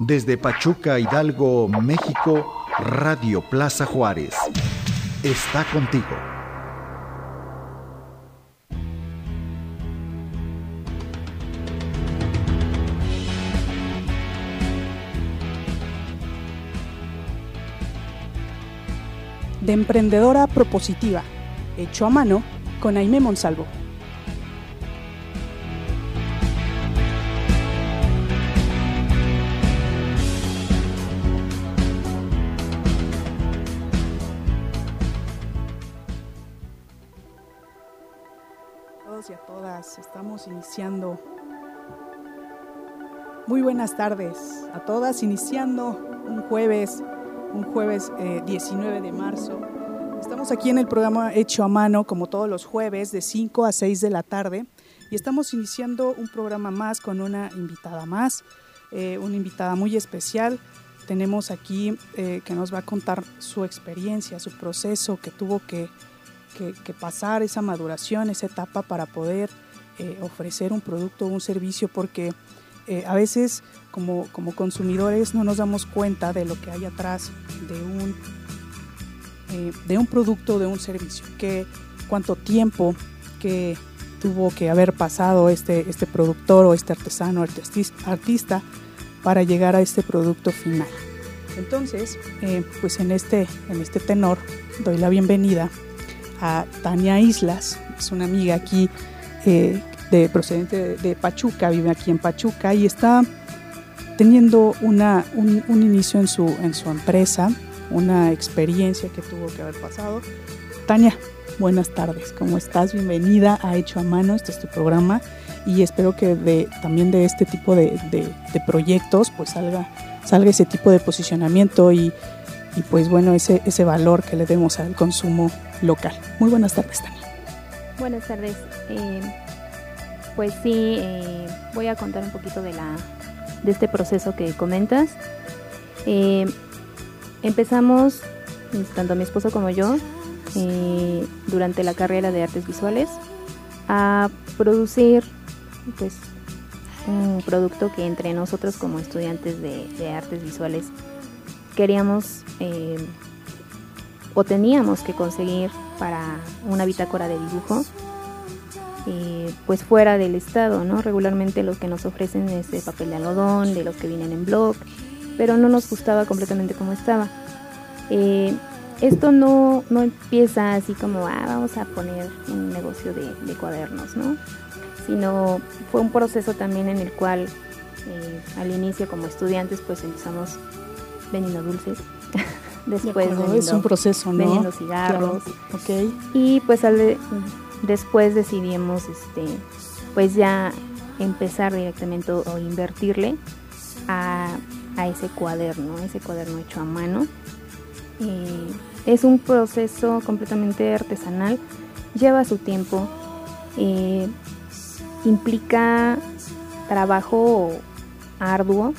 Desde Pachuca, Hidalgo, México, Radio Plaza Juárez. Está contigo. De emprendedora propositiva, hecho a mano, con Aime Monsalvo. Buenas tardes a todas, iniciando un jueves, un jueves 19 de marzo. Estamos aquí en el programa Hecho a Mano, como todos los jueves, de 5 a 6 de la tarde. Y estamos iniciando un programa más con una invitada más, eh, una invitada muy especial. Tenemos aquí eh, que nos va a contar su experiencia, su proceso que tuvo que, que, que pasar, esa maduración, esa etapa para poder eh, ofrecer un producto o un servicio, porque eh, a veces como, como consumidores no nos damos cuenta de lo que hay atrás de un, eh, de un producto, de un servicio, que cuánto tiempo que tuvo que haber pasado este, este productor o este artesano, artis- artista, para llegar a este producto final. Entonces, eh, pues en este, en este tenor doy la bienvenida a Tania Islas, es una amiga aquí eh, de, procedente de, de Pachuca, vive aquí en Pachuca y está teniendo una, un, un inicio en su, en su empresa, una experiencia que tuvo que haber pasado. Tania, buenas tardes, ¿cómo estás? Bienvenida a Hecho a Mano, este es tu programa y espero que de, también de este tipo de, de, de proyectos pues salga, salga ese tipo de posicionamiento y, y pues bueno, ese, ese valor que le demos al consumo local. Muy buenas tardes, Tania. Buenas tardes. Eh, pues sí, eh, voy a contar un poquito de la de este proceso que comentas. Eh, empezamos, tanto mi esposo como yo, eh, durante la carrera de artes visuales, a producir pues un producto que entre nosotros como estudiantes de, artes visuales queríamos o teníamos que conseguir para una bitácora de dibujo eh, pues fuera del estado, ¿no? Regularmente lo que nos ofrecen es de papel de algodón, de los que vienen en blog, pero no nos gustaba completamente como estaba. Eh, esto no, no empieza así como, ah, vamos a poner un negocio de, de cuadernos, ¿no? Sino fue un proceso también en el cual eh, al inicio como estudiantes pues empezamos vendiendo dulces, después De acuerdo, vendiendo, es un proceso, ¿no? vendiendo cigarros, Claro, Ok. y pues al después decidimos este pues ya empezar directamente o, invertirle a, a ese cuaderno, ese cuaderno hecho a mano. Eh, es un proceso completamente artesanal, lleva su tiempo, eh, implica trabajo arduo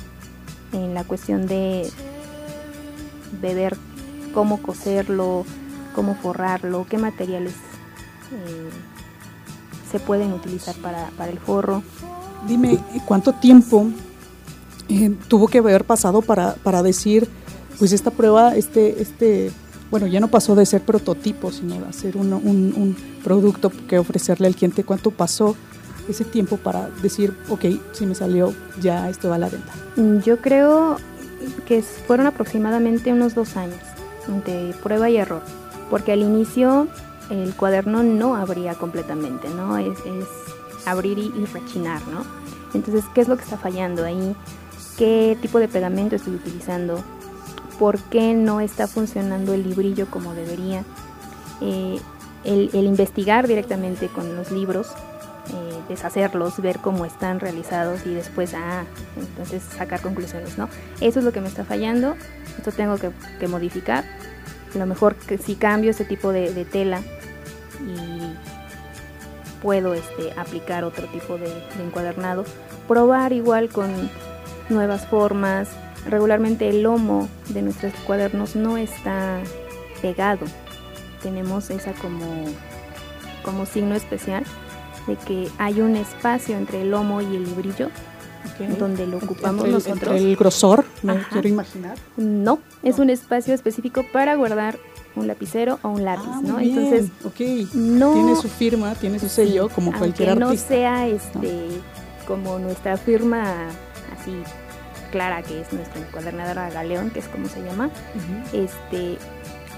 en la cuestión de, de ver cómo coserlo, cómo forrarlo, qué materiales eh, se pueden utilizar para, para el forro. Dime, ¿cuánto tiempo eh, tuvo que haber pasado para, para decir, pues esta prueba, este, este, bueno, ya no pasó de ser prototipo, sino de hacer un, un- un producto que ofrecerle al cliente? ¿Cuánto pasó ese tiempo para decir, ok, si me salió, ya esto va a la venta? Mm, Yo creo que fueron aproximadamente unos dos años de prueba y error, porque al inicio el cuaderno no abría completamente, ¿no? Es, es abrir y, y rechinar, ¿no? Entonces, ¿qué es lo que está fallando ahí? ¿Qué tipo de pegamento estoy utilizando? ¿Por qué no está funcionando el librillo como debería? Eh, el, el investigar directamente con los libros eh, deshacerlos, ver cómo están realizados y después, ah, entonces sacar conclusiones, ¿no? Eso es lo que me está fallando, esto tengo que, que modificar. A lo mejor que si cambio este tipo de, tela y puedo este, aplicar otro tipo de, de encuadernado, probar igual con nuevas formas. Regularmente el lomo de nuestros cuadernos no está pegado, tenemos esa como, como signo especial de que hay un espacio entre el lomo y el librillo donde lo ocupamos nosotros. Entre el grosor, me quiero imaginar. No, es un espacio específico para guardar un lapicero o un lápiz, ah, ¿no? Entonces, no tiene su firma, tiene su sello como cualquier artista. no sea este como nuestra firma así clara que es nuestra encuadernadora Galeón, que es como se llama. Este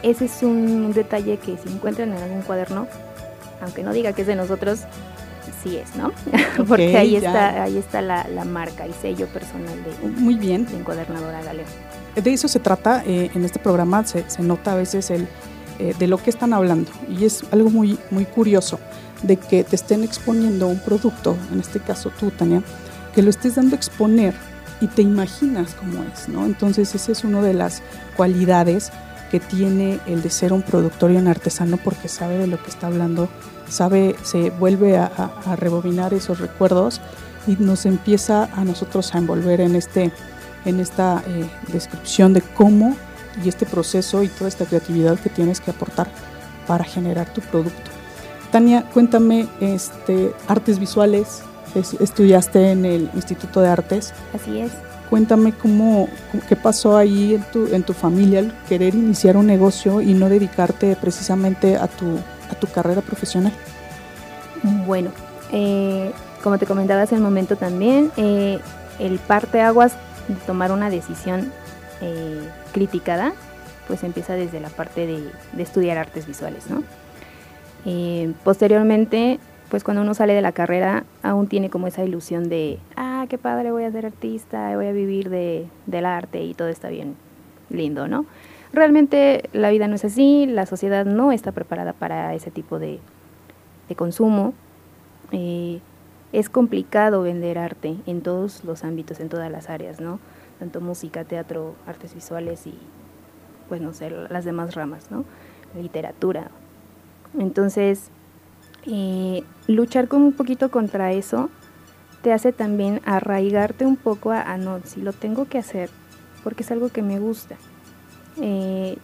ese es un detalle que si encuentran en algún cuaderno, aunque no diga que es de nosotros, sí es, ¿no? Porque ahí está, ahí está la, marca, el sello personal de, Muy bien. de encuadernadora Galeón. De eso se trata eh, en este programa, se, nota a veces el eh, de lo que están hablando y es algo muy, muy curioso de que te estén exponiendo un producto, en este caso tú, Tania, que lo estés dando a exponer y te imaginas cómo es, ¿no? Entonces esa es una de las cualidades que tiene el de ser un productor y un artesano porque sabe de lo que está hablando, sabe, se vuelve a, rebobinar esos recuerdos y nos empieza a nosotros a envolver en, este, en esta eh, descripción de cómo y este proceso y toda esta creatividad que tienes que aportar para generar tu producto. Tania, cuéntame, este, artes visuales, estudiaste en el Instituto de Artes. Así es. Cuéntame cómo, qué pasó ahí en tu, en tu familia al querer iniciar un negocio y no dedicarte precisamente a tu, a tu carrera profesional. Bueno, eh, como te comentaba hace un momento también, eh, el parte aguas de tomar una decisión eh, criticada, pues empieza desde la parte de, de estudiar artes visuales, ¿no? posteriormente pues cuando uno sale de la carrera aún tiene como esa ilusión de, ah, qué padre, voy a ser artista, voy a vivir de, del arte y todo está bien lindo, ¿no? Realmente la vida no es así, la sociedad no está preparada para ese tipo de, consumo. Eh, es complicado vender arte en todos los ámbitos, en todas las áreas, ¿no? Tanto música, teatro, artes visuales y, pues no sé, las demás ramas, ¿no? Literatura. Entonces, eh, luchar con un poquito contra eso te hace también arraigarte un poco a, no, si lo tengo que hacer, porque es algo que me gusta. Eh,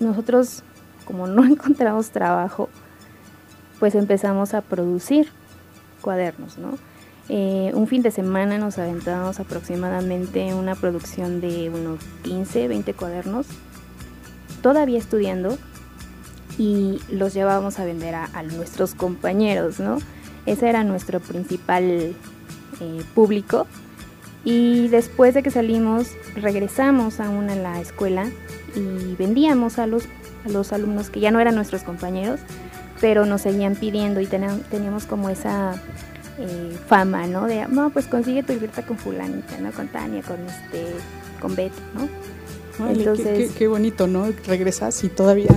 nosotros, como no encontramos trabajo, pues empezamos a producir cuadernos, ¿no? Eh, un fin de semana nos aventamos aproximadamente una producción de unos 15, 20 cuadernos, todavía estudiando, y los llevábamos a vender a, nuestros compañeros, ¿no? Ese era nuestro principal eh, público. Y después de que salimos, regresamos aún a la escuela y vendíamos a los, a los alumnos que ya no eran nuestros compañeros, pero nos seguían pidiendo y teníamos como esa eh, fama, ¿no? De, no, pues consigue tu libreta con fulanita, ¿no? Con Tania, con, este, con Betty, ¿no? Entonces, qué, bonito, ¿no? Regresas y todavía,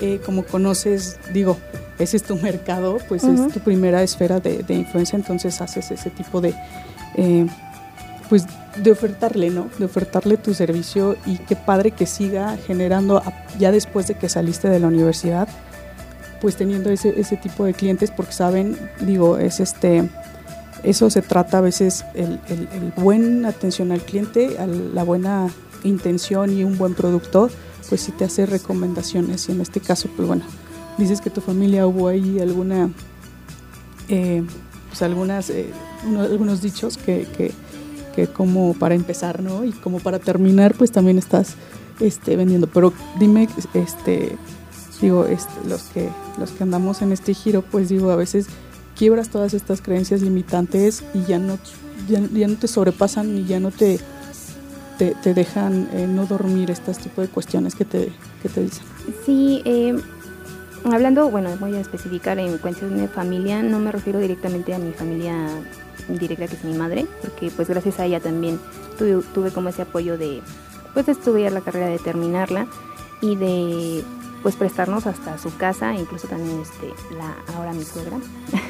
eh, como conoces, digo, ese es tu mercado, pues es tu primera esfera de, influencia, entonces haces ese tipo de, eh, pues, de ofertarle, ¿no? De ofertarle tu servicio y qué padre que siga generando, ya después de que saliste de la universidad, pues teniendo ese, ese tipo de clientes, porque saben, digo, es este eso se trata a veces el, el, el buen atención al cliente, la buena intención y un buen productor, pues si te hace recomendaciones. Y en este caso, pues bueno, dices que tu familia hubo ahí alguna, eh, pues algunas, eh, algunos dichos que, que, que, como para empezar, ¿no? Y como para terminar, pues también estás este, vendiendo. Pero dime, este, digo, este, los, que, los que andamos en este giro, pues digo, a veces quiebras todas estas creencias limitantes y ya no, ya, ya no te sobrepasan y ya no te te, dejan eh, no dormir estas tipo de cuestiones que te, que te dicen. Sí, eh, hablando, bueno, voy a especificar en cuestiones de familia, no me refiero directamente a mi familia directa que es mi madre, porque pues gracias a ella también tuve, tuve como ese apoyo de pues estudiar la carrera, de terminarla y de pues prestarnos hasta su casa, incluso también este la ahora mi suegra,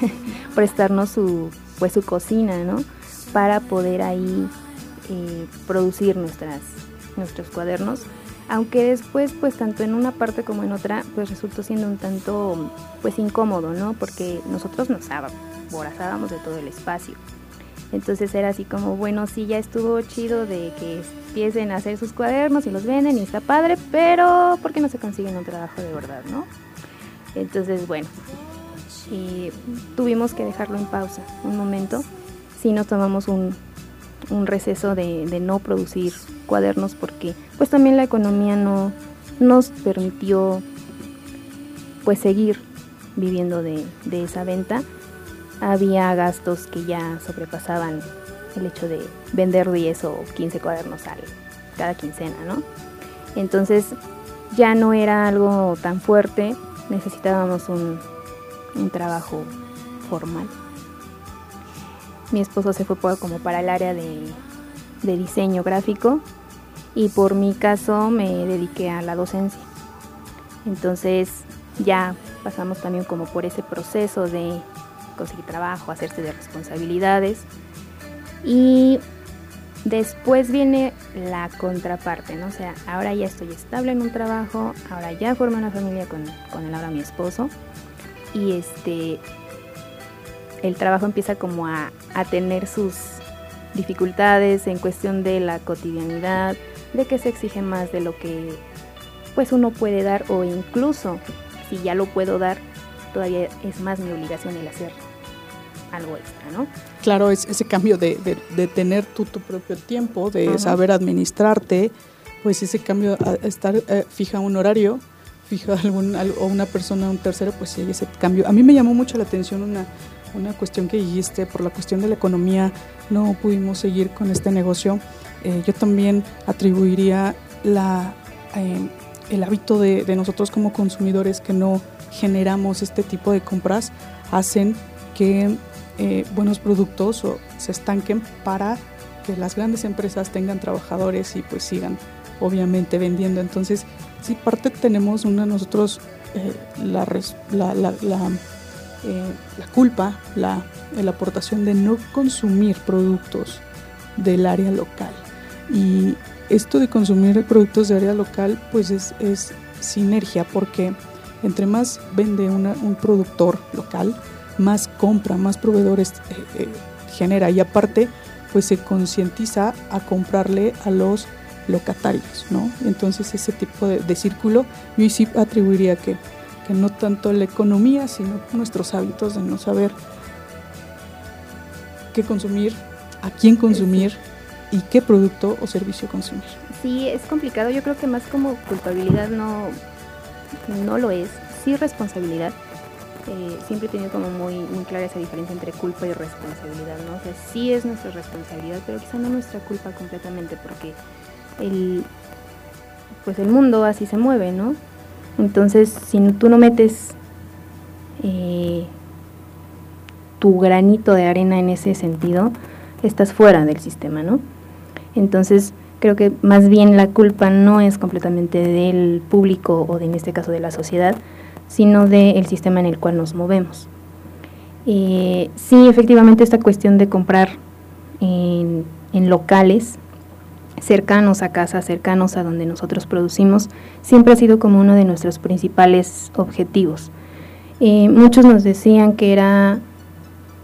prestarnos su pues su cocina, ¿no? Para poder ahí eh, producir nuestras, nuestros cuadernos, aunque después pues tanto en una parte como en otra pues resultó siendo un tanto pues incómodo, ¿no? Porque nosotros nos aborazábamos de todo el espacio. Entonces era así como, bueno, sí, ya estuvo chido de que empiecen a hacer sus cuadernos y los venden y está padre, pero ¿por qué no se consiguen un trabajo de verdad, no? Entonces, bueno, tuvimos que dejarlo en pausa un momento. Sí nos tomamos un, un receso de, no producir cuadernos porque pues también la economía no nos permitió pues seguir viviendo de, esa venta. Había gastos que ya sobrepasaban el hecho de vender 10 o 15 cuadernos al, cada quincena, ¿no? Entonces ya no era algo tan fuerte, necesitábamos un trabajo formal. Mi esposo se fue como para el área de, diseño gráfico y por mi caso me dediqué a la docencia. Entonces ya pasamos también como por ese proceso de conseguir trabajo, hacerse de responsabilidades y después viene la contraparte, ¿no? O sea, ahora ya estoy estable en un trabajo, ahora ya formé una familia con, con el ahora mi esposo y este el trabajo empieza como a, a tener sus dificultades en cuestión de la cotidianidad, de que se exige más de lo que pues uno puede dar o incluso si ya lo puedo dar, todavía es más mi obligación el hacer algo extra, ¿no? Claro, es ese cambio de, de, tener tú tu propio tiempo, de saber administrarte, pues ese cambio a estar eh, fija un horario, fija algún, o una persona, un tercero, pues sí ese cambio. A mí me llamó mucho la atención una, una cuestión que dijiste, por la cuestión de la economía no pudimos seguir con este negocio. Eh, yo también atribuiría la, eh, el hábito de, nosotros como consumidores que no generamos este tipo de compras, hacen que eh, buenos productos se estanquen para que las grandes empresas tengan trabajadores y pues sigan obviamente vendiendo. Entonces, sí, parte tenemos una nosotros la, la, la eh, la culpa, la, la aportación de no consumir productos del área local. Y esto de consumir productos de área local, pues es, es sinergia, porque entre más vende un productor local, más compra, más proveedores eh, eh, genera y aparte, pues se concientiza a comprarle a los locatarios, ¿no? Entonces ese tipo de, de círculo yo sí atribuiría que que no tanto la economía, sino nuestros hábitos de no saber qué consumir, a quién consumir y qué producto o servicio consumir. Sí, es complicado. Yo creo que más como culpabilidad no, no lo es. Sí responsabilidad. Eh, siempre he tenido como muy, muy clara esa diferencia entre culpa y responsabilidad, ¿no? O sea, sí es nuestra responsabilidad, pero quizá no nuestra culpa completamente, porque el, pues el mundo así se mueve, ¿no? Entonces, si tú no metes eh, tu granito de arena en ese sentido, estás fuera del sistema, ¿no? Entonces, creo que más bien la culpa no es completamente del público o de, en este caso de la sociedad, sino del sistema en el cual nos movemos. Eh, sí, efectivamente, esta cuestión de comprar en, en locales cercanos a casa, cercanos a donde nosotros producimos, siempre ha sido como uno de nuestros principales objetivos. Eh, muchos nos decían que era,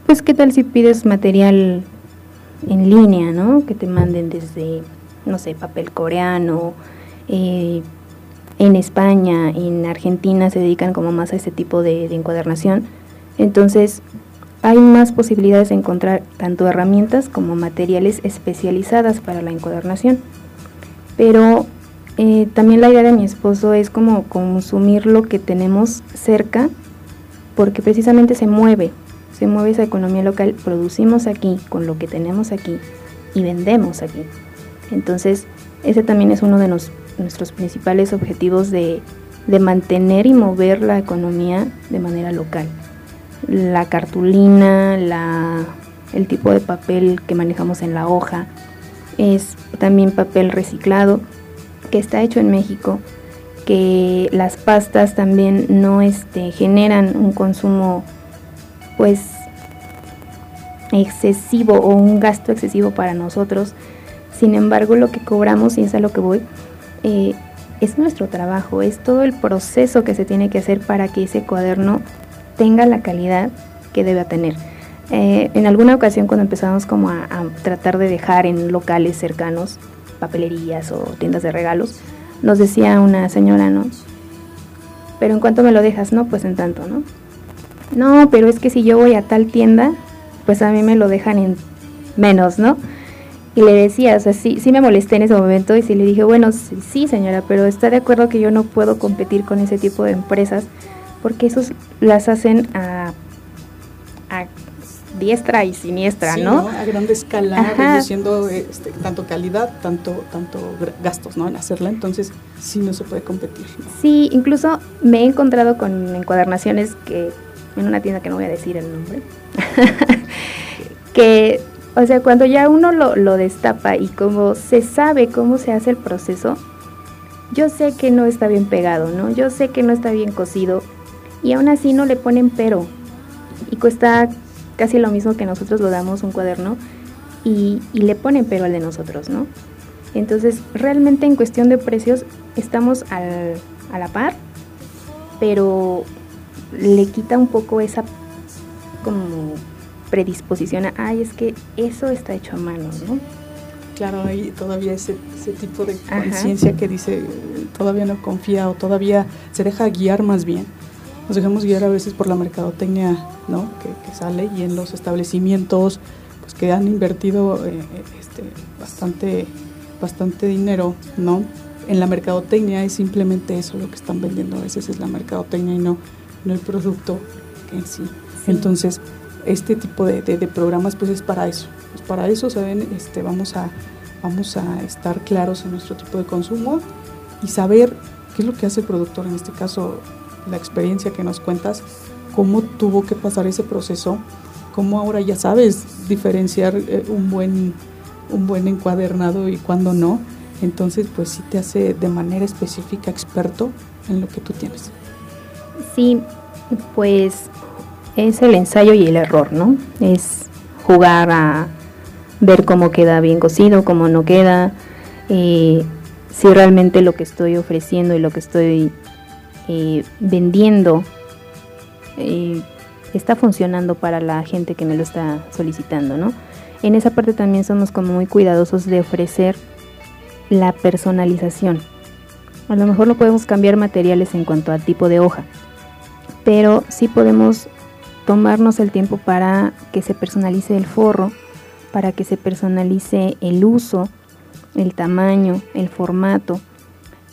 pues, ¿qué tal si pides material en línea, ¿no? Que te manden desde, no sé, papel coreano. Eh, en España, en Argentina se dedican como más a ese tipo de, de encuadernación. Entonces, hay más posibilidades de encontrar tanto herramientas como materiales especializadas para la encuadernación. Pero eh, también la idea de mi esposo es como consumir lo que tenemos cerca, porque precisamente se mueve, se mueve esa economía local, producimos aquí con lo que tenemos aquí y vendemos aquí. Entonces, ese también es uno de nuestros principales objetivos de mantener y mover la economía de manera local la cartulina, la, el tipo de papel que manejamos en la hoja, es también papel reciclado que está hecho en México, que las pastas también no este, generan un consumo pues excesivo o un gasto excesivo para nosotros. Sin embargo, lo que cobramos, y es a lo que voy, eh, es nuestro trabajo, es todo el proceso que se tiene que hacer para que ese cuaderno tenga la calidad que debe tener. Eh, en alguna ocasión cuando empezamos como a, tratar de dejar en locales cercanos, papelerías o tiendas de regalos, nos decía una señora, ¿no? Pero en cuanto me lo dejas, no, pues en tanto, ¿no? No, pero es que si yo voy a tal tienda, pues a mí me lo dejan en menos, ¿no? Y le decía, o sea, sí, sí me molesté en ese momento y sí le dije, bueno, sí, señora, pero está de acuerdo que yo no puedo competir con ese tipo de empresas porque esos las hacen a, a diestra y siniestra, ¿no? A grande escala, reduciendo este, tanto calidad, tanto, tanto gastos, ¿no? En hacerla, entonces sí no se puede competir. Sí, incluso me he encontrado con encuadernaciones que, en una tienda que no voy a decir el nombre, que, o sea, cuando ya uno lo, lo destapa y como se sabe cómo se hace el proceso, yo sé que no está bien pegado, ¿no? Yo sé que no está bien cocido y aún así no le ponen pero y cuesta casi lo mismo que nosotros lo damos un cuaderno y, le ponen pero al de nosotros, ¿no? Entonces, realmente en cuestión de precios estamos al, a la par, pero le quita un poco esa como predisposición a, ay, es que eso está hecho a mano, ¿no? Claro, hay todavía ese, ese tipo de conciencia que dice, todavía no confía o todavía se deja guiar más bien nos dejamos guiar a veces por la mercadotecnia ¿no? que, sale y en los establecimientos pues, que han invertido eh, este, bastante, bastante dinero ¿no? en la mercadotecnia es simplemente eso lo que están vendiendo a veces es la mercadotecnia y no, no el producto en sí. Entonces, este tipo de, de, programas pues es para eso. Pues para eso, ¿saben? Este, vamos, a, vamos a estar claros en nuestro tipo de consumo y saber qué es lo que hace el productor, en este caso la experiencia que nos cuentas, cómo tuvo que pasar ese proceso, cómo ahora ya sabes diferenciar eh, un buen, un buen encuadernado y cuándo no. Entonces, pues sí te hace de manera específica experto en lo que tú tienes. Sí, pues es el ensayo y el error, ¿no? Es jugar a ver cómo queda bien cocido, cómo no queda, eh, si realmente lo que estoy ofreciendo y lo que estoy vendiendo eh, está funcionando para la gente que me lo está solicitando, ¿no? En esa parte también somos como muy cuidadosos de ofrecer la personalización. A lo mejor no podemos cambiar materiales en cuanto al tipo de hoja, pero sí podemos tomarnos el tiempo para que se personalice el forro, para que se personalice el uso, el tamaño, el formato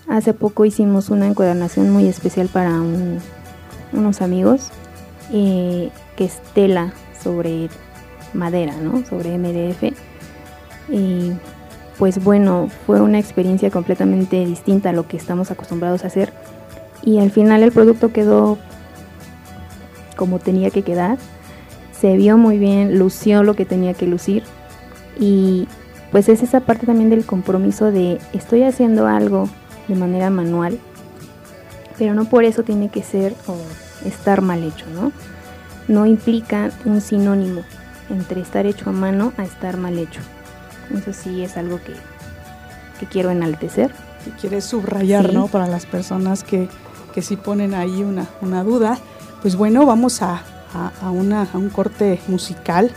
Hace poco hicimos una encuadernación muy especial para unos amigos, eh, que es tela sobre madera, ¿no? Sobre MDF. Y pues bueno, fue una experiencia completamente distinta a lo que estamos acostumbrados a hacer. Y al final el producto quedó como tenía que quedar. Se vio muy bien, lució lo que tenía que lucir. Y pues es esa parte también del compromiso de estoy haciendo algo de manera manual, pero no por eso tiene que ser o estar mal hecho, ¿no? No implica un sinónimo entre estar hecho a mano a estar mal hecho. Eso sí es algo que, quiero enaltecer. Que quieres subrayar, ¿no? Para las personas que, que sí ponen ahí una, una duda. Pues bueno, vamos a, a, una, a un corte musical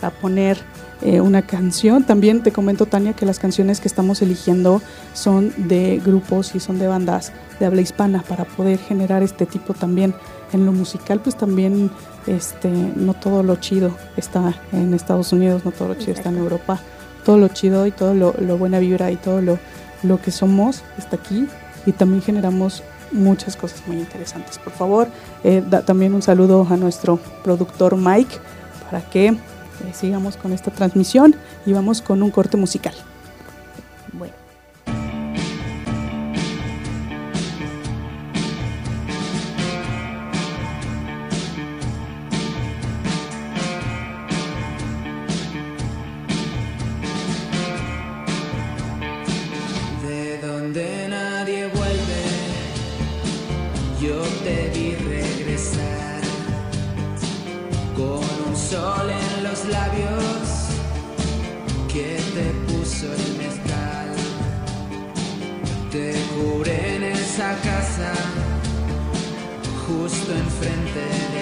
para poner eh, una canción. También te comento, Tania, que las canciones que estamos eligiendo son de grupos y son de bandas de habla hispana para poder generar este tipo también en lo musical, pues también este, no todo lo chido está en Estados Unidos, no todo lo chido está en Europa, todo lo chido y todo lo, buena vibra y todo lo, lo que somos está aquí y también generamos muchas cosas muy interesantes. Por favor, eh, también un saludo a nuestro productor Mike para que sigamos con esta transmisión y vamos con un corte musical. Llegue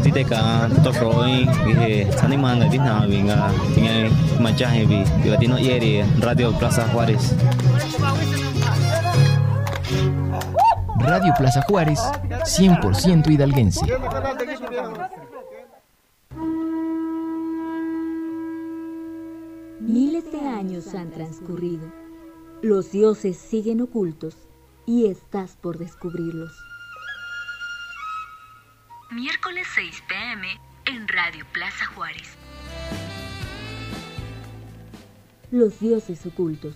te ka to roi ge sani manga di na vinga tinga machahe vi latino yeri Radio Plaza Juárez Radio Plaza Juárez 100% hidalguense. Miles de años han transcurrido. Los dioses siguen ocultos y estás por descubrirlos miércoles 6 pm en Radio Plaza Juárez. Los dioses ocultos.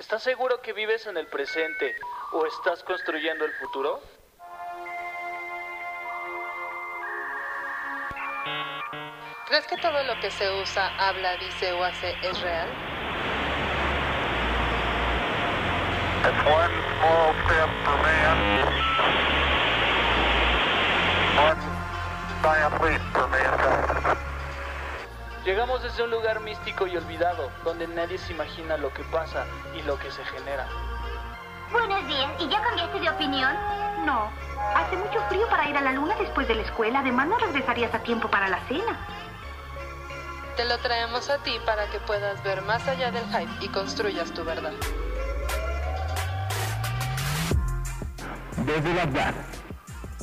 ¿Estás seguro que vives en el presente o estás construyendo el futuro? ¿Crees que todo lo que se usa, habla, dice o hace es real? Llegamos desde un lugar místico y olvidado, donde nadie se imagina lo que pasa y lo que se genera. Buenos días, ¿y ya cambiaste de opinión? No, hace mucho frío para ir a la luna después de la escuela, además no regresarías a tiempo para la cena. Te lo traemos a ti para que puedas ver más allá del hype y construyas tu verdad. Desde la verdad.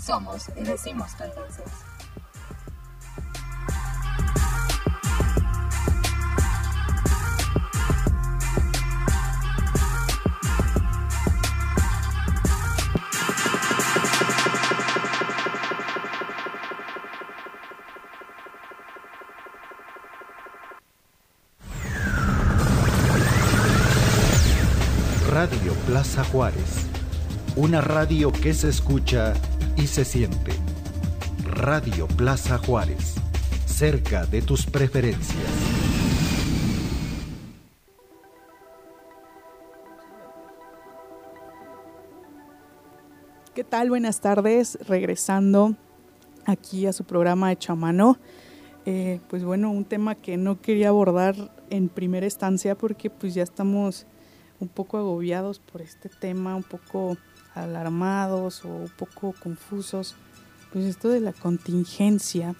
Somos y decimos tendencias. Plaza Juárez, una radio que se escucha y se siente. Radio Plaza Juárez, cerca de tus preferencias. ¿Qué tal? Buenas tardes, regresando aquí a su programa Hecho a Mano. Eh, pues bueno, un tema que no quería abordar en primera instancia porque pues ya estamos un poco agobiados por este tema, un poco alarmados o un poco confusos, pues esto de la contingencia,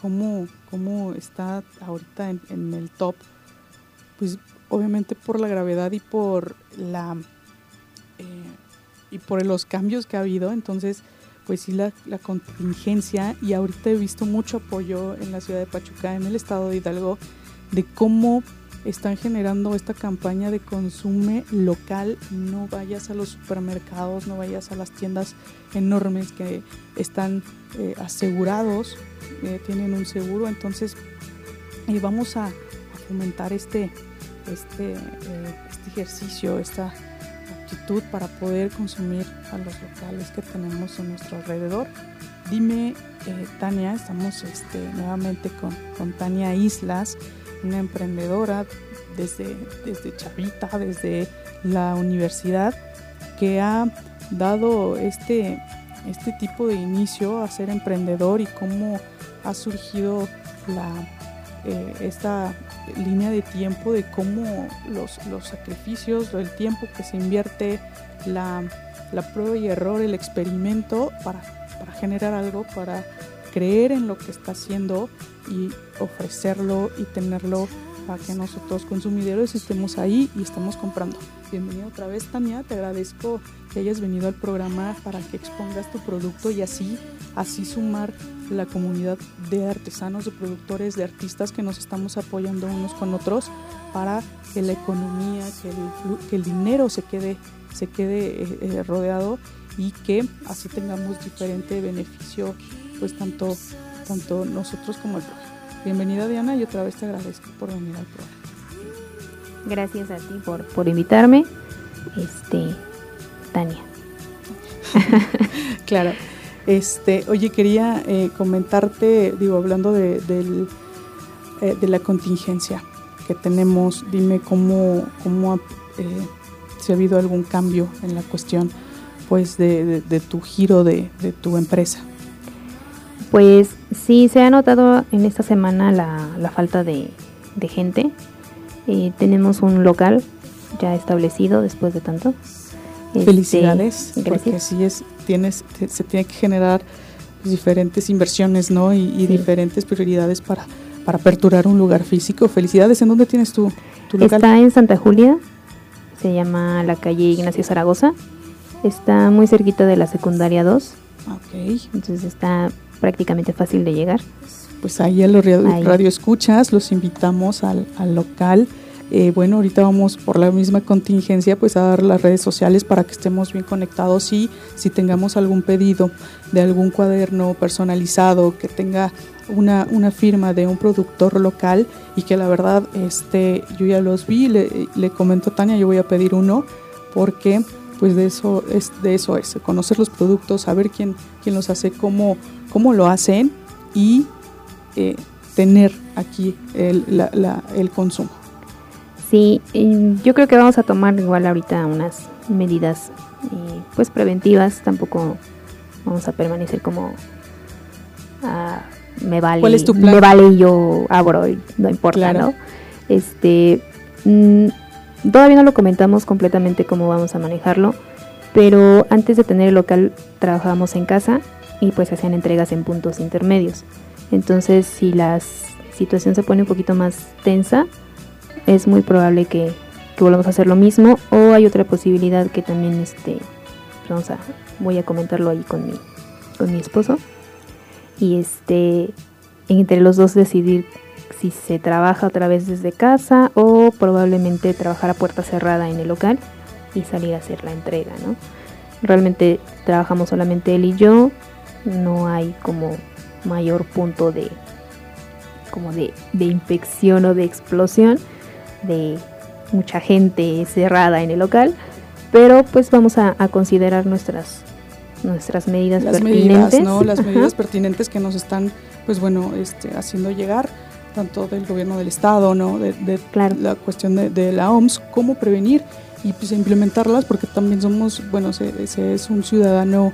cómo, cómo está ahorita en, el top, pues obviamente por la gravedad y por la eh, y por los cambios que ha habido, entonces pues sí la, la, contingencia y ahorita he visto mucho apoyo en la ciudad de Pachuca, en el estado de Hidalgo, de cómo están generando esta campaña de consume local, no vayas a los supermercados, no vayas a las tiendas enormes que están eh, asegurados, eh, tienen un seguro, entonces eh, vamos a, fomentar este, este, este ejercicio, esta actitud para poder consumir a los locales que tenemos en nuestro alrededor. Dime, Tania, estamos este, nuevamente con, con Tania Islas una emprendedora desde, desde chavita, desde la universidad, que ha dado este, este tipo de inicio a ser emprendedor y cómo ha surgido eh, esta línea de tiempo de cómo los, los sacrificios, el tiempo que se invierte, la, la prueba y error, el experimento para, para generar algo, para creer en lo que está haciendo y ofrecerlo y tenerlo para que nosotros consumidores estemos ahí y estemos comprando. Bienvenido otra vez Tania, te agradezco que hayas venido al programa para que expongas tu producto y así, así sumar la comunidad de artesanos, de productores, de artistas que nos estamos apoyando unos con otros para que la economía, que el, dinero se quede, se quede eh, eh, rodeado y que así tengamos diferente beneficio pues tanto, tanto nosotros como el programa. Bienvenida Diana y otra vez te agradezco por venir al programa. Gracias a ti por, por invitarme, este, Tania. claro. Este, oye, quería eh, comentarte, digo, hablando de, eh, de la contingencia que tenemos, dime cómo, cómo eh, si ha habido algún cambio en la cuestión pues de, de tu giro de, tu empresa. Pues sí, se ha notado en esta semana la, falta de, gente. Eh, tenemos un local ya establecido después de tanto. Este, Felicidades, porque sí es, tienes, se tiene que generar diferentes inversiones, ¿no? Y, diferentes prioridades para, para aperturar un lugar físico. Felicidades, ¿en dónde tienes tu, tu local? Está en Santa Julia, se llama la calle Ignacio Zaragoza. Está muy cerquita de la secundaria 2. Ok. Entonces está prácticamente fácil de llegar. Pues ahí a los radio, escuchas, los invitamos al, local. Eh, bueno, ahorita vamos por la misma contingencia, pues a dar las redes sociales para que estemos bien conectados y si tengamos algún pedido de algún cuaderno personalizado que tenga una, una firma de un productor local y que la verdad este, yo ya los vi, le, le comento a Tania, yo voy a pedir uno porque pues de eso es, de eso es, conocer los productos, saber quién, quién los hace, cómo, cómo lo hacen y eh, tener aquí el, el consumo. Sí, yo creo que vamos a tomar igual ahorita unas medidas eh, pues preventivas, tampoco vamos a permanecer como ah, me vale, me vale y yo abro y no importa, ¿no? Este mm, todavía no lo comentamos completamente cómo vamos a manejarlo, pero antes de tener el local trabajábamos en casa y pues se hacían entregas en puntos intermedios. Entonces, si la situación se pone un poquito más tensa, es muy probable que, que volvamos a hacer lo mismo o hay otra posibilidad que también este vamos a voy a comentarlo ahí con mi con mi esposo y este entre los dos decidir si se trabaja otra vez desde casa o probablemente trabajar a puerta cerrada en el local y salir a hacer la entrega, ¿no? Realmente trabajamos solamente él y yo, no hay como mayor punto de como de, infección o de explosión de mucha gente cerrada en el local pero pues vamos a, considerar nuestras nuestras medidas las pertinentes. medidas, ¿no? las medidas pertinentes que nos están pues bueno este haciendo llegar tanto del gobierno del estado no de, la cuestión de, la OMS cómo prevenir y pues implementarlas porque también somos bueno se, se es un ciudadano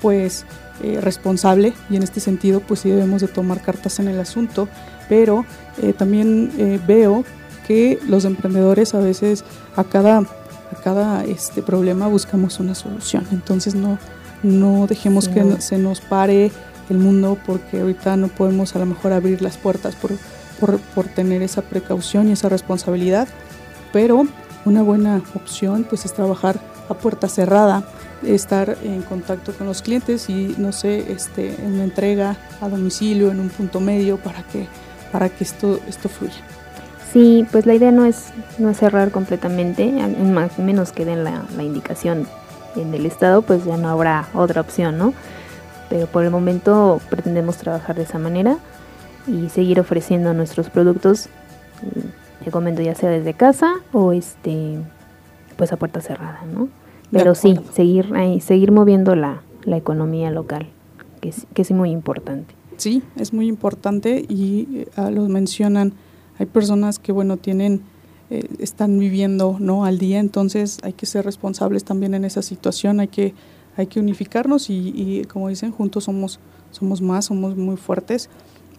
pues eh, responsable y en este sentido pues sí debemos de tomar cartas en el asunto, pero eh, también eh, veo que los emprendedores a veces a cada a cada este problema buscamos una solución. Entonces no, no dejemos que se nos pare el mundo porque ahorita no podemos a lo mejor abrir las puertas por, por, por tener esa precaución y esa responsabilidad, pero una buena opción pues es trabajar a puerta cerrada, estar en contacto con los clientes y no sé, este, en una entrega a domicilio, en un punto medio para que, para que esto, esto fluya. Sí, pues la idea no es, no cerrar completamente, más menos que den la, la indicación en el estado, pues ya no habrá otra opción, ¿no? Pero por el momento pretendemos trabajar de esa manera y seguir ofreciendo nuestros productos, te comento ya sea desde casa o este pues a puerta cerrada, ¿no? Pero sí, seguir seguir moviendo la, la economía local, que es, que es muy importante. Sí, es muy importante y uh, lo mencionan, hay personas que bueno tienen eh, están viviendo no al día, entonces hay que ser responsables también en esa situación, hay que hay que unificarnos y, y como dicen juntos somos somos más, somos muy fuertes.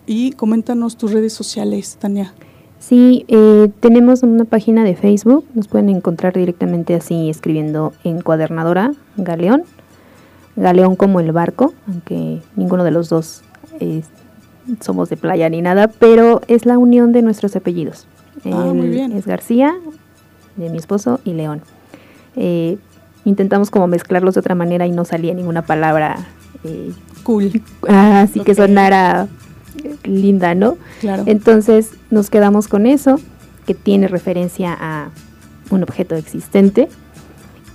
Y coméntanos tus redes sociales, Tania. Sí, eh, tenemos una página de Facebook, nos pueden encontrar directamente así escribiendo encuadernadora Galeón, Galeón como el barco, aunque ninguno de los dos somos de playa ni nada, pero es la unión de nuestros apellidos. Ah, muy bien. Es García, de mi esposo, y León. Eh, intentamos como mezclarlos de otra manera y no salía ninguna palabra eh, cool. así que sonara linda, ¿no? Claro. Entonces nos quedamos con eso, que tiene referencia a un objeto existente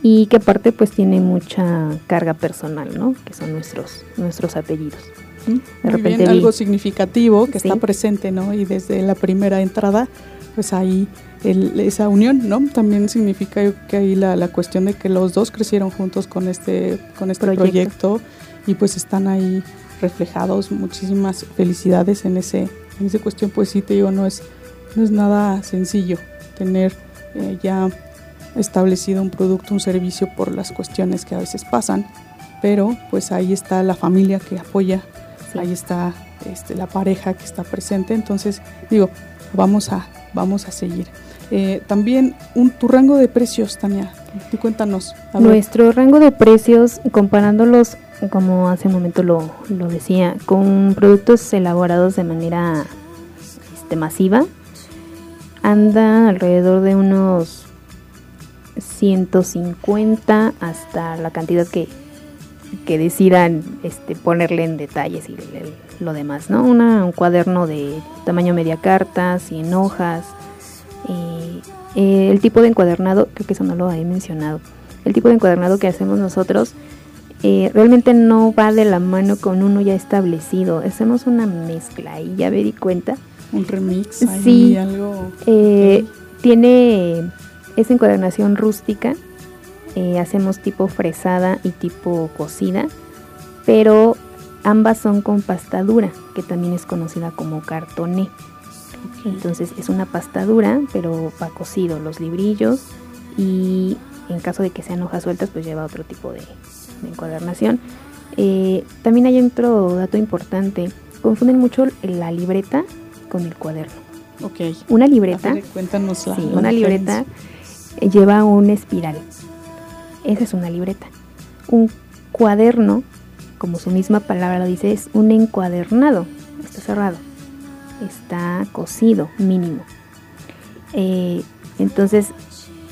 y que aparte pues tiene mucha carga personal, ¿no? Que son nuestros, nuestros apellidos. De repente algo significativo que está presente, ¿no? Y desde la primera entrada, pues ahí esa unión, ¿no? También significa que ahí la, la, cuestión de que los dos crecieron juntos con este, con este proyecto. y pues están ahí reflejados. Muchísimas felicidades en ese, en esa cuestión, pues sí te digo, no es, no es nada sencillo tener eh, ya establecido un producto, un servicio por las cuestiones que a veces pasan, pero pues ahí está la familia que apoya ahí está este, la pareja que está presente. Entonces, digo, vamos a, vamos a seguir. Eh, también un, tu rango de precios, Tania, tú cuéntanos. Nuestro rango de precios, comparándolos, como hace un momento lo, lo decía, con productos elaborados de manera este, masiva, anda alrededor de unos 150 hasta la cantidad que, que decidan este, ponerle en detalles y lo demás, ¿no? Una, un cuaderno de tamaño media carta, 100 hojas. Eh, el tipo de encuadernado, creo que eso no lo he mencionado. El tipo de encuadernado que hacemos nosotros eh, realmente no va de la mano con uno ya establecido. Hacemos una mezcla y ya me di cuenta. Un remix. Sí. Algo... Eh, tiene esa encuadernación rústica eh, hacemos tipo fresada y tipo cocida, pero ambas son con pasta dura, que también es conocida como cartoné. Entonces es una pasta dura, pero para cocido los librillos y en caso de que sean hojas sueltas, pues lleva otro tipo de, encuadernación. Eh, también hay otro dato importante, confunden mucho la libreta con el cuaderno. Okay. Una libreta, cuéntanos la, sí, una libreta lleva un espiral esa es una libreta. Un cuaderno, como su misma palabra lo dice, es un encuadernado. Está cerrado. Está cosido, mínimo. Eh, entonces,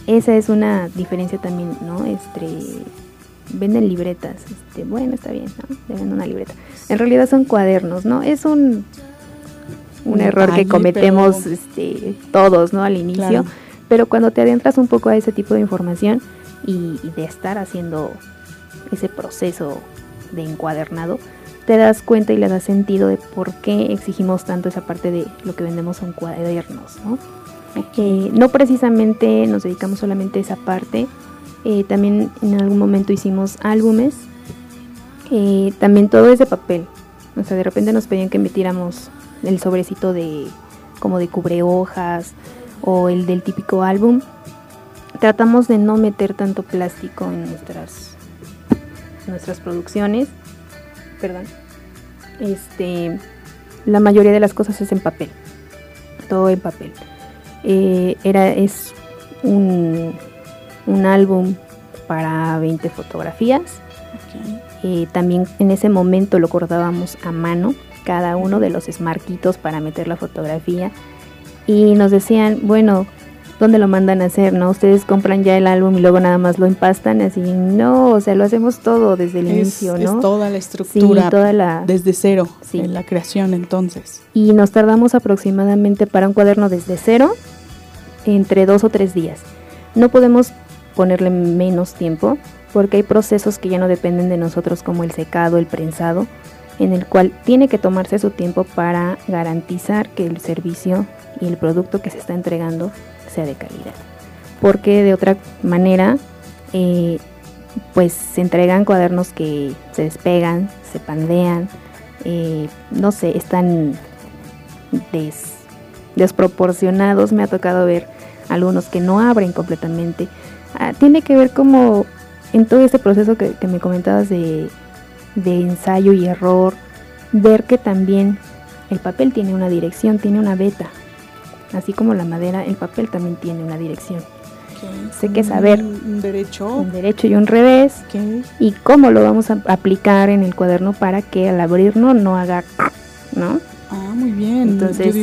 esa es una diferencia también, ¿no? Este, venden libretas, este, bueno, está bien, ¿no? Venden una libreta. En realidad son cuadernos, ¿no? Es un, un, error que cometemos este, todos, ¿no? Al inicio. Pero cuando te adentras un poco a ese tipo de información, y, de estar haciendo ese proceso de encuadernado, te das cuenta y le das sentido de por qué exigimos tanto esa parte de lo que vendemos son cuadernos, ¿no? Eh, no precisamente nos dedicamos solamente a esa parte, eh, también en algún momento hicimos álbumes, eh, también todo es de papel, o sea, de repente nos pedían que metiéramos el sobrecito de como de cubre hojas o el del típico álbum tratamos de no meter tanto plástico en nuestras nuestras producciones. Perdón. Este, la mayoría de las cosas es en papel. Todo en papel. Eh, era es un un álbum para 20 fotografías. Eh, también en ese momento lo cortábamos a mano, cada uno de los esmarquitos para meter la fotografía. Y nos decían, bueno, ¿dónde lo mandan a hacer? ¿No? Ustedes compran ya el álbum y luego nada más lo empastan, así, no, o sea, lo hacemos todo desde el inicio, ¿no? Es toda la estructura, toda la, desde cero, en la creación entonces. Y nos tardamos aproximadamente para un cuaderno desde cero, entre dos o tres días. No podemos ponerle menos tiempo porque hay procesos que ya no dependen de nosotros como el secado, el prensado, en el cual tiene que tomarse su tiempo para garantizar que el servicio y el producto que se está entregando sea de calidad. Porque de otra manera, eh, pues se entregan cuadernos que se despegan, se pandean, eh, no sé, están desproporcionados. Me ha tocado ver algunos que no abren completamente. Ah, tiene que ver como en todo este proceso que, me comentabas de, de ensayo y error, ver que también el papel tiene una dirección, tiene una beta, así como la madera, el papel también tiene una dirección. Sé que saber un derecho, un derecho y un revés y cómo lo vamos a aplicar en el cuaderno para que al abrirlo no haga, ¿no? Ah, muy bien. Entonces,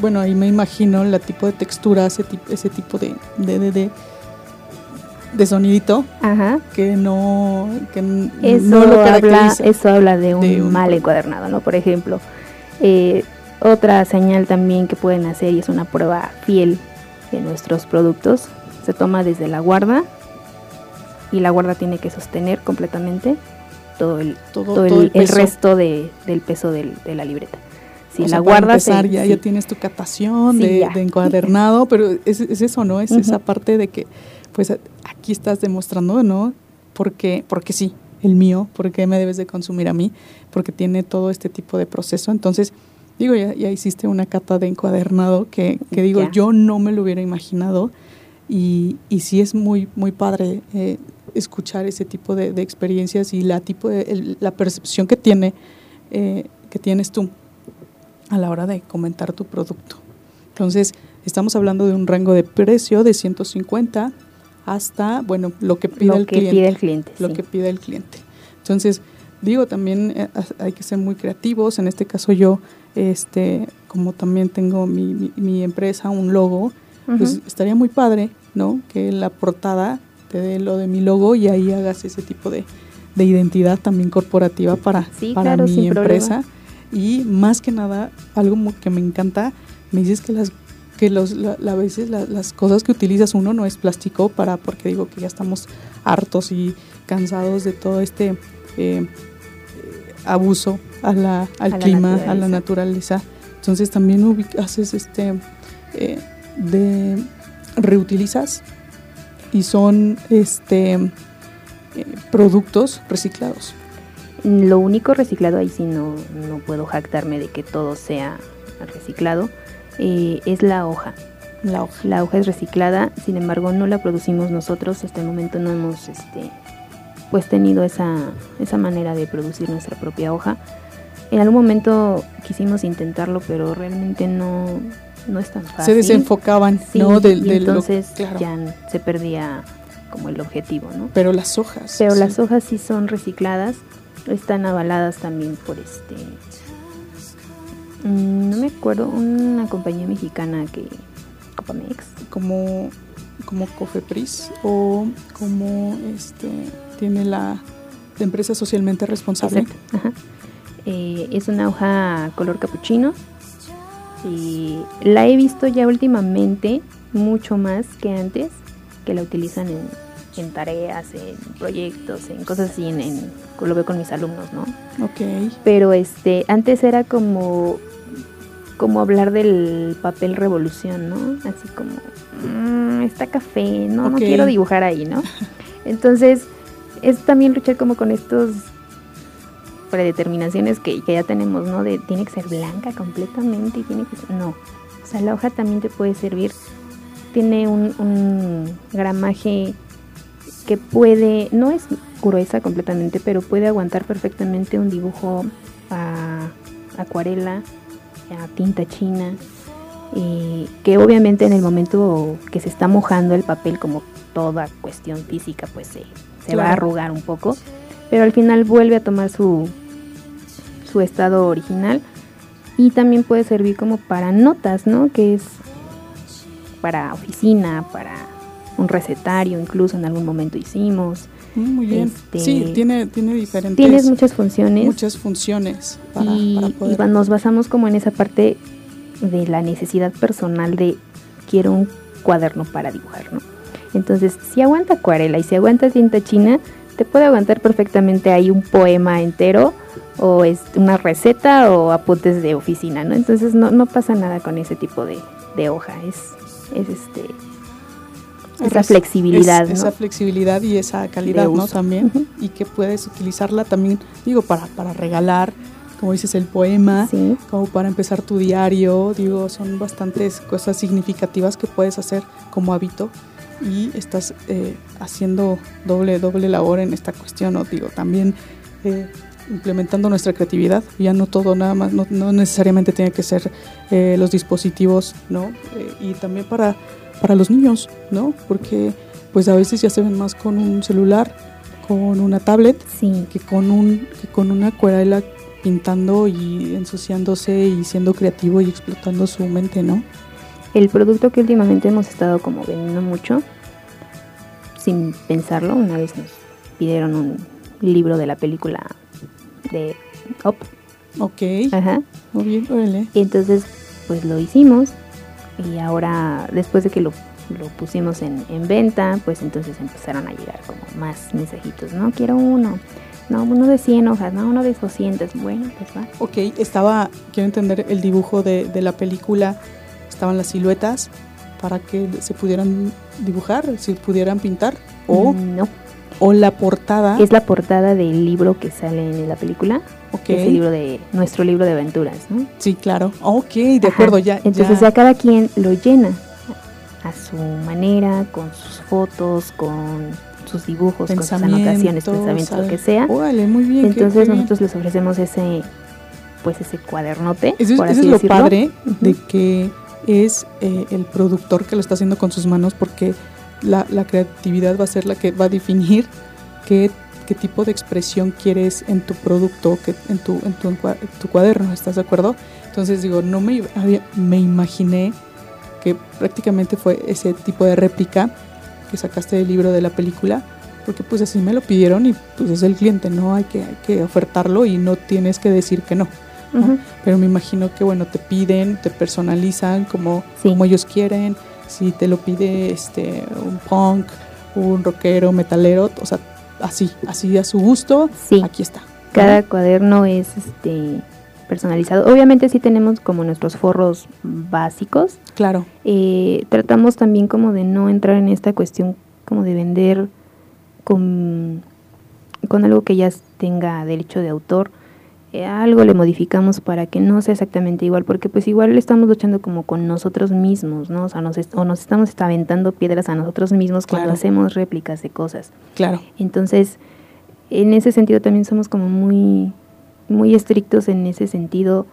bueno, ahí me imagino la tipo de textura, ese tipo, ese tipo de, de, de, de sonidito Ajá. que no que eso no lo habla eso habla de un, mal encuadernado no por ejemplo eh, otra señal también que pueden hacer y es una prueba fiel de nuestros productos, se toma desde la guarda y la guarda tiene que sostener completamente todo el, todo, el, resto de, del peso de la libreta. Si la guarda ya, ya tienes tu catación de, encuadernado, pero es, eso, ¿no? Es esa parte de que, pues aquí estás demostrando, ¿no? Porque, porque sí, el mío, porque me debes de consumir a mí, porque tiene todo este tipo de proceso. Entonces, digo, ya, ya hiciste una cata de encuadernado que, que digo, yo no me lo hubiera imaginado y, y sí es muy, muy padre eh, escuchar ese tipo de, experiencias y la, tipo de, la percepción que, tiene, eh, que tienes tú a la hora de comentar tu producto. Entonces, estamos hablando de un rango de precio de 150 hasta, bueno, lo que pide, el, cliente, pide el cliente. Lo que pide el cliente. Entonces, digo, también eh, hay que ser muy creativos. En este caso yo este, como también tengo mi, mi, empresa, un logo, pues estaría muy padre, ¿no? Que la portada te dé lo de mi logo y ahí hagas ese tipo de, de identidad también corporativa para, para mi empresa. Y más que nada, algo que me encanta, me dices que las que los, a veces las cosas que utilizas uno no es plástico para, porque digo que ya estamos hartos y cansados de todo este eh, abuso a la, al clima, a la naturaleza. Entonces también haces este eh, de reutilizas y son este eh, productos reciclados. Lo único reciclado ahí sí no, no puedo jactarme de que todo sea reciclado eh, es la hoja. La hoja. La hoja es reciclada, sin embargo no la producimos nosotros, hasta el momento no hemos este, pues tenido esa, esa manera de producir nuestra propia hoja. En algún momento quisimos intentarlo, pero realmente no, no es tan fácil. Se desenfocaban, ¿no? entonces ya se perdía como el objetivo, ¿no? Pero las hojas. Pero las hojas sí son recicladas, están avaladas también por este... Mm, no me acuerdo, una compañía mexicana que... Copamex. Como, como Cofepris o como este tiene la empresa socialmente responsable. Eh, es una hoja color capuchino y la he visto ya últimamente mucho más que antes, que la utilizan en, tareas, en proyectos, en cosas así, en, lo veo con mis alumnos, ¿no? Ok. Pero este, antes era como como hablar del papel revolución, ¿no? Así como, mm, está café, no, no quiero dibujar ahí, ¿no? Entonces, es también luchar como con estos predeterminaciones que, ya tenemos, ¿no? De tiene que ser blanca completamente y tiene que ser... No, o sea, la hoja también te puede servir. Tiene un, gramaje que puede, no es gruesa completamente, pero puede aguantar perfectamente un dibujo a acuarela, tinta china, y que obviamente en el momento que se está mojando el papel, como toda cuestión física pues se, se va a arrugar un poco, pero al final vuelve a tomar su, su estado original y también puede servir como para notas, ¿no? Que es para oficina, para un recetario, incluso en algún momento hicimos. Mm, muy bien. Este, sí, tiene, tiene diferentes. Tienes muchas funciones. Muchas funciones para, y, para poder. y nos basamos como en esa parte de la necesidad personal de quiero un cuaderno para dibujar, ¿no? Entonces, si aguanta acuarela y si aguanta tinta china, te puede aguantar perfectamente ahí un poema entero o es una receta o apuntes de oficina, ¿no? Entonces no, no pasa nada con ese tipo de, de hoja, es, es este esa Es- flexibilidad, es- ¿no? Esa flexibilidad y esa calidad, ¿no? También. Y que puedes utilizarla también, digo, para, para regalar, como dices, el poema, como para empezar tu diario. Digo, son bastantes cosas significativas que puedes hacer como hábito y estás eh, haciendo doble, doble labor en esta cuestión, ¿no? Digo, también eh, implementando nuestra creatividad. Ya no todo nada más, no, no necesariamente tiene que ser eh, los dispositivos, ¿no? Eh, y también para, para los niños, ¿no? Porque pues a veces ya se ven más con un celular, con una tablet, que con un que con una acuarela pintando y ensuciándose y siendo creativo y explotando su mente, ¿no? El producto que últimamente hemos estado como vendiendo mucho, sin pensarlo, una vez nos pidieron un libro de la película de Up. Ok. Ajá. Muy bien, órale. Y entonces, pues lo hicimos y ahora, después de que lo, lo pusimos en, en venta, pues entonces empezaron a llegar como más mensajitos, ¿no? Quiero uno. No, uno de 100 hojas, no, uno de 200. Bueno, pues va. Ok, estaba, quiero entender el dibujo de, de la película, estaban las siluetas para que se pudieran dibujar, si pudieran pintar, o, no. O la portada. Es la portada del libro que sale en la película. Ok. que Es el libro de nuestro libro de aventuras, ¿no? Sí, claro. Ok, de acuerdo, ya. Entonces ya cada quien lo llena a su manera, con sus fotos, con sus dibujos, con sus anotaciones, Pensamientos, pensamientos, lo al- que sea. Órale, muy bien. Entonces qué bien. nosotros les ofrecemos ese, pues ese cuadernote. Eso es, por eso así es lo decirlo. padre de que es eh, el productor que lo está haciendo con sus manos porque la, la creatividad va a ser la que va a definir qué, qué tipo de expresión quieres en tu producto, que, en, tu, en, tu, cuaderno, ¿estás de acuerdo? Entonces digo, no me, me imaginé que prácticamente fue ese tipo de réplica que sacaste del libro de la película, porque pues así me lo pidieron y pues es el cliente, ¿no? Hay que, hay que ofertarlo y no tienes que decir que no. Pero me imagino que bueno, te piden, te personalizan como, como ellos quieren. Si te lo pide este un punk, un rockero, metalero, o sea, así, así a su gusto, Sí. aquí está. Cada cuaderno es este personalizado. Obviamente sí tenemos como nuestros forros básicos. Claro. Eh, tratamos también como de no entrar en esta cuestión como de vender con, con algo que ya tenga derecho de autor. Eh, algo le modificamos para que no sea exactamente igual, porque pues igual estamos luchando como con nosotros mismos, ¿no? O sea, nos, o nos estamos aventando piedras a nosotros mismos cuando hacemos réplicas de cosas. Claro. Entonces, en ese sentido también somos como muy, muy estrictos en ese sentido,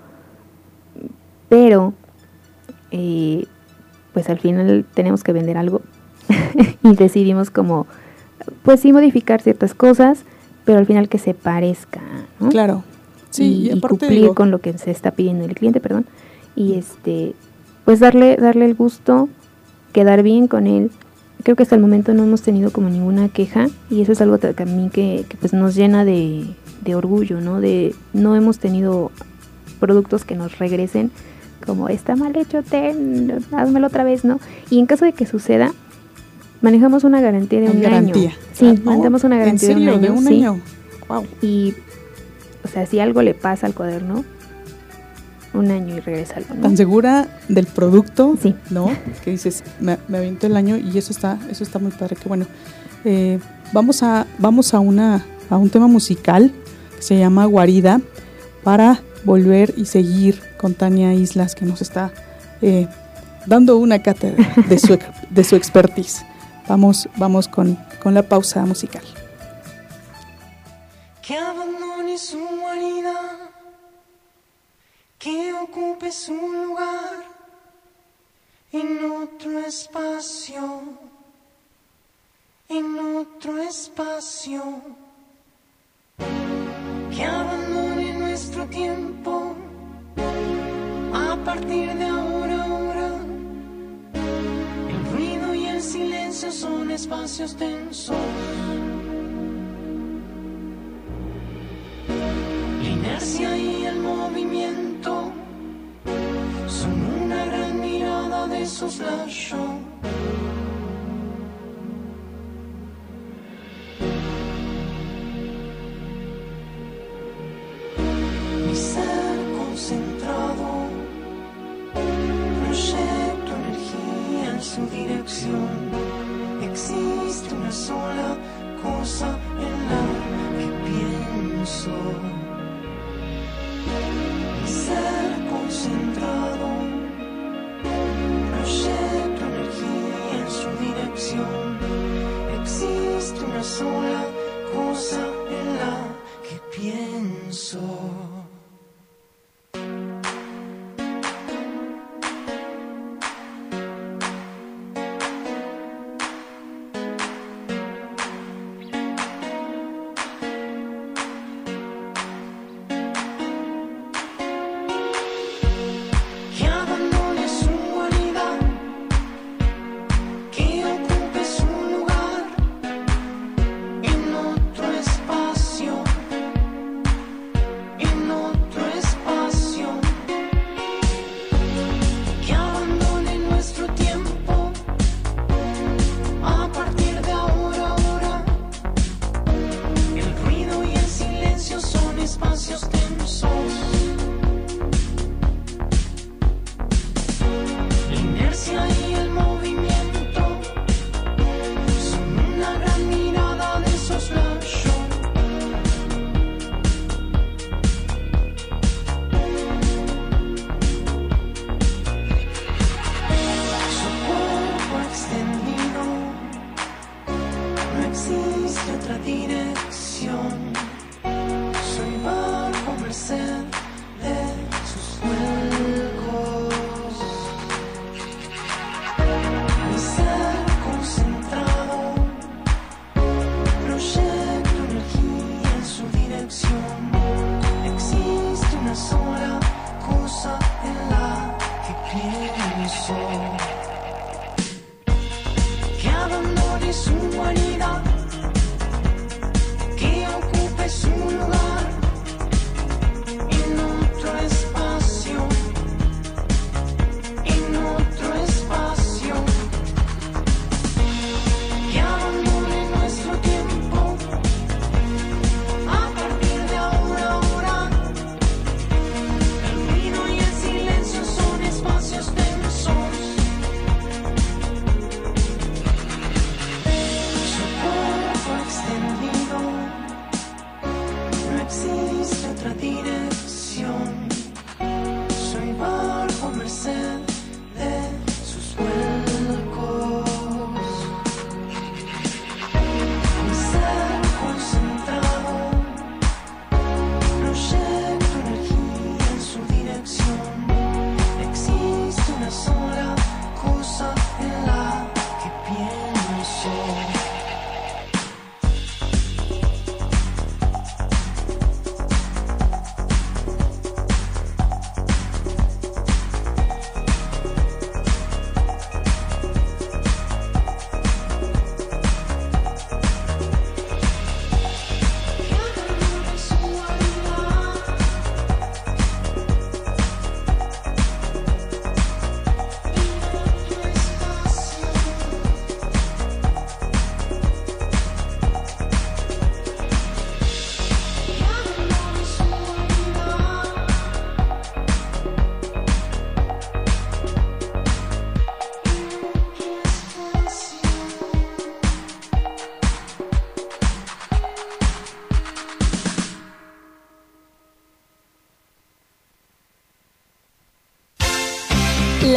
pero eh, pues al final tenemos que vender algo y decidimos como, pues sí modificar ciertas cosas, pero al final que se parezca, ¿no? Claro. Sí, y y, aparte cumplir digo- con lo que se está pidiendo el cliente, perdón, y este, pues darle, darle el gusto, quedar bien con él. Creo que hasta el momento no hemos tenido como ninguna queja y eso es algo que a mí que, que, pues nos llena de, de orgullo, ¿no? De no hemos tenido productos que nos regresen como está mal hecho, ten, házmelo otra vez, ¿no? Y en caso de que suceda, manejamos una garantía de un garantía. año. Sí, no, manejamos una ¿en garantía de un serio? año. ¿De un sí. año? Wow. Y, o sea, si algo le pasa al cuaderno, un año y regresa algo, ¿no? Tan segura del producto, ¿no? Que dices, me, me aviento el año y eso está, eso está muy padre. Que bueno, eh, vamos a, vamos a una, a un tema musical que se llama Guarida para volver y seguir con Tania Islas que nos está eh, dando una cátedra de su, de su expertise. Vamos, vamos con, con la pausa musical. Su guarida, que ocupe su lugar en otro espacio, espacio, que abandone nuestro tiempo a partir de ahora, ahora. El ruido y el silencio son espacios tensos. Inercia y el movimiento son una gran mirada de soslayos.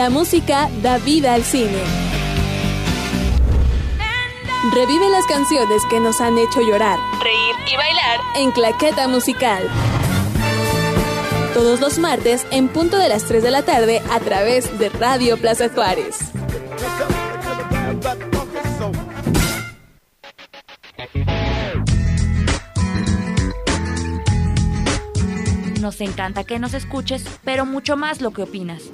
La música da vida al cine. Revive las canciones que nos han hecho llorar, reír y bailar en Claqueta Musical. Todos los martes en punto de las 3 de la tarde a través de Radio Plaza Juárez. Nos encanta que nos escuches, pero mucho más lo que opinas.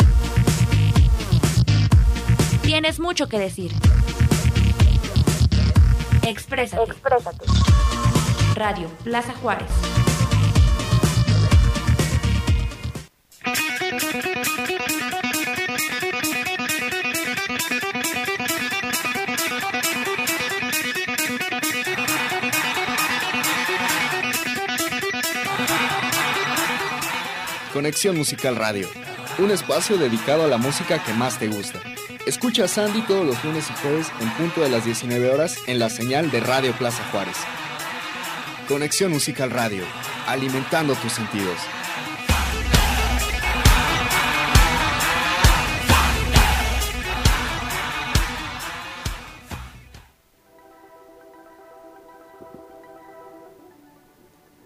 Tienes mucho que decir. Exprésate. Exprésate. Radio Plaza Juárez. Conexión Musical Radio, un espacio dedicado a la música que más te gusta. Escucha a Sandy todos los lunes y jueves en punto de las 19 horas en la señal de Radio Plaza Juárez. Conexión Musical Radio, alimentando tus sentidos.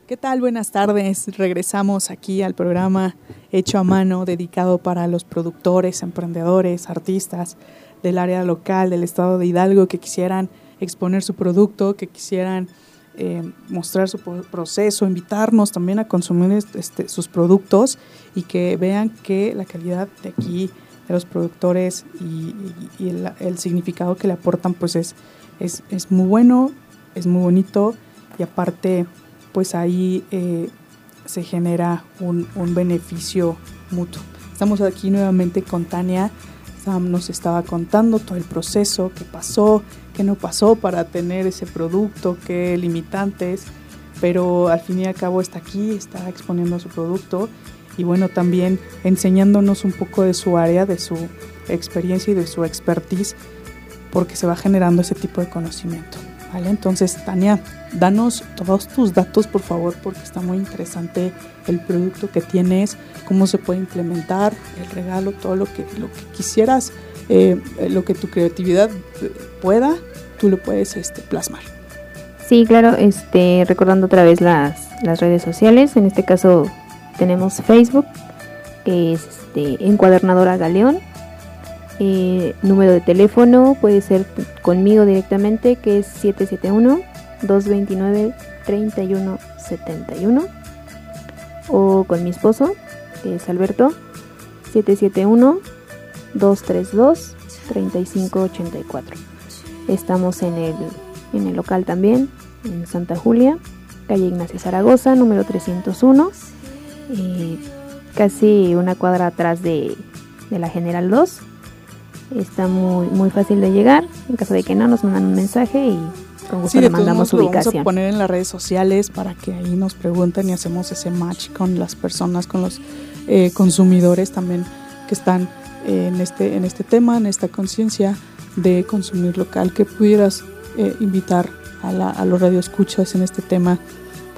¿Qué tal? Buenas tardes. Regresamos aquí al programa hecho a mano, dedicado para los productores, emprendedores, artistas del área local del estado de Hidalgo que quisieran exponer su producto, que quisieran eh, mostrar su proceso, invitarnos también a consumir este, sus productos y que vean que la calidad de aquí de los productores y, el, el, significado que le aportan pues es, es, es muy bueno, es muy bonito y aparte pues ahí eh, se genera un, un, beneficio mutuo. Estamos aquí nuevamente con Tania. Sam nos estaba contando todo el proceso, qué pasó, qué no pasó para tener ese producto, qué limitantes, pero al fin y al cabo está aquí, está exponiendo su producto y bueno, también enseñándonos un poco de su área, de su experiencia y de su expertise, porque se va generando ese tipo de conocimiento. Entonces, Tania, danos todos tus datos, por favor, porque está muy interesante el producto que tienes, cómo se puede implementar, el regalo, todo lo que, lo que quisieras, eh, lo que tu creatividad pueda, tú lo puedes este, plasmar. Sí, claro, este, recordando otra vez las, las redes sociales, en este caso tenemos Facebook, que es este, Encuadernadora Galeón, eh, número de teléfono puede ser conmigo directamente que es 771-229-3171 o con mi esposo que es Alberto 771-232-3584 estamos en el, en el local también en Santa Julia calle Ignacio Zaragoza número 301 eh, casi una cuadra atrás de, de la General 2 Está muy, muy fácil de llegar. En caso de que no, nos mandan un mensaje y con gusto sí, le mandamos ubicación. Lo vamos a poner en las redes sociales para que ahí nos pregunten y hacemos ese match con las personas, con los eh, consumidores también que están eh, en, este, en este tema, en esta conciencia de consumir local, que pudieras eh, invitar a, la, a los radioescuchas en este tema,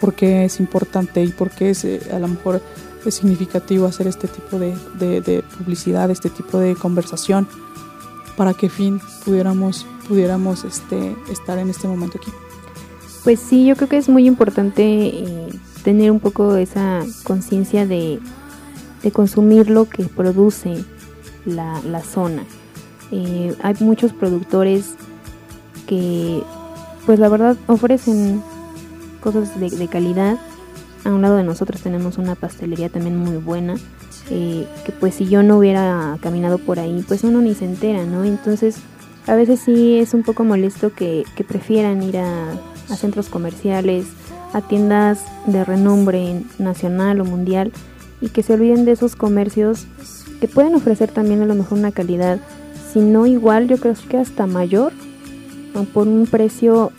porque es importante y porque es a lo mejor es significativo hacer este tipo de, de, de publicidad, este tipo de conversación para qué fin pudiéramos pudiéramos este estar en este momento aquí. Pues sí yo creo que es muy importante eh, tener un poco esa conciencia de, de, consumir lo que produce la, la zona. Eh, hay muchos productores que pues la verdad ofrecen cosas de, de calidad. A un lado de nosotros tenemos una pastelería también muy buena que pues si yo no hubiera caminado por ahí, pues uno ni se entera, ¿no? Entonces, a veces sí es un poco molesto que, que prefieran ir a, a, centros comerciales, a tiendas de renombre nacional o mundial y que se olviden de esos comercios que pueden ofrecer también a lo mejor una calidad, si no igual, yo creo que hasta mayor, por un precio,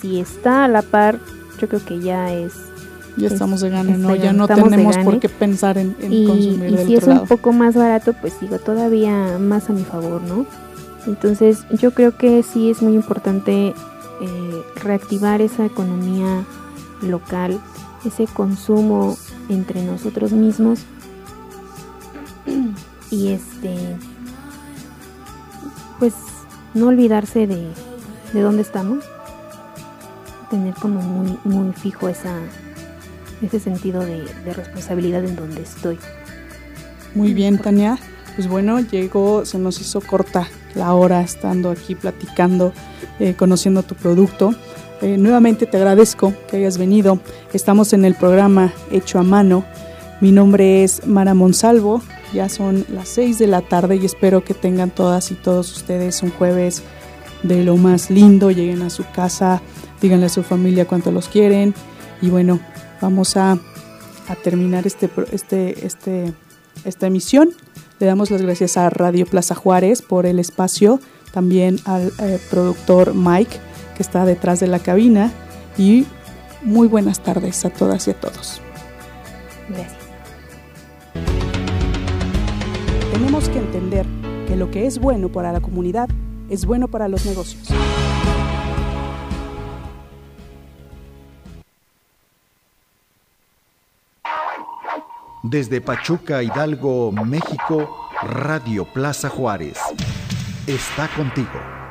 si está a la par, yo creo que ya es ya estamos de gane, ¿no? Ya no tenemos por qué pensar en, en y, consumir y del si es un poco más barato, pues digo, todavía más a mi favor, ¿no? Entonces yo creo que sí es muy importante eh, reactivar esa economía local, ese consumo entre nosotros mismos y este, pues no olvidarse de, de dónde estamos, tener como muy, muy fijo esa, ese sentido de, responsabilidad en donde estoy. Muy bien, Tania. Pues bueno, llegó, se nos hizo corta la hora estando aquí platicando, eh, conociendo tu producto. eh, nuevamente te agradezco que hayas venido. Estamos en el programa Hecho a Mano. Mi nombre es Mara Monsalvo. Ya son las 6 de la tarde y espero que tengan todas y todos ustedes un jueves de lo más lindo. Lleguen a su casa, díganle a su familia cuánto los quieren. Y bueno, vamos a, a terminar este, este, este, esta emisión. Le damos las gracias a Radio Plaza Juárez por el espacio, también al eh, productor Mike que está detrás de la cabina y muy buenas tardes a todas y a todos. Gracias. Tenemos que entender que lo que es bueno para la comunidad es bueno para los negocios. Desde Pachuca, Hidalgo, México, Radio Plaza Juárez. Está contigo.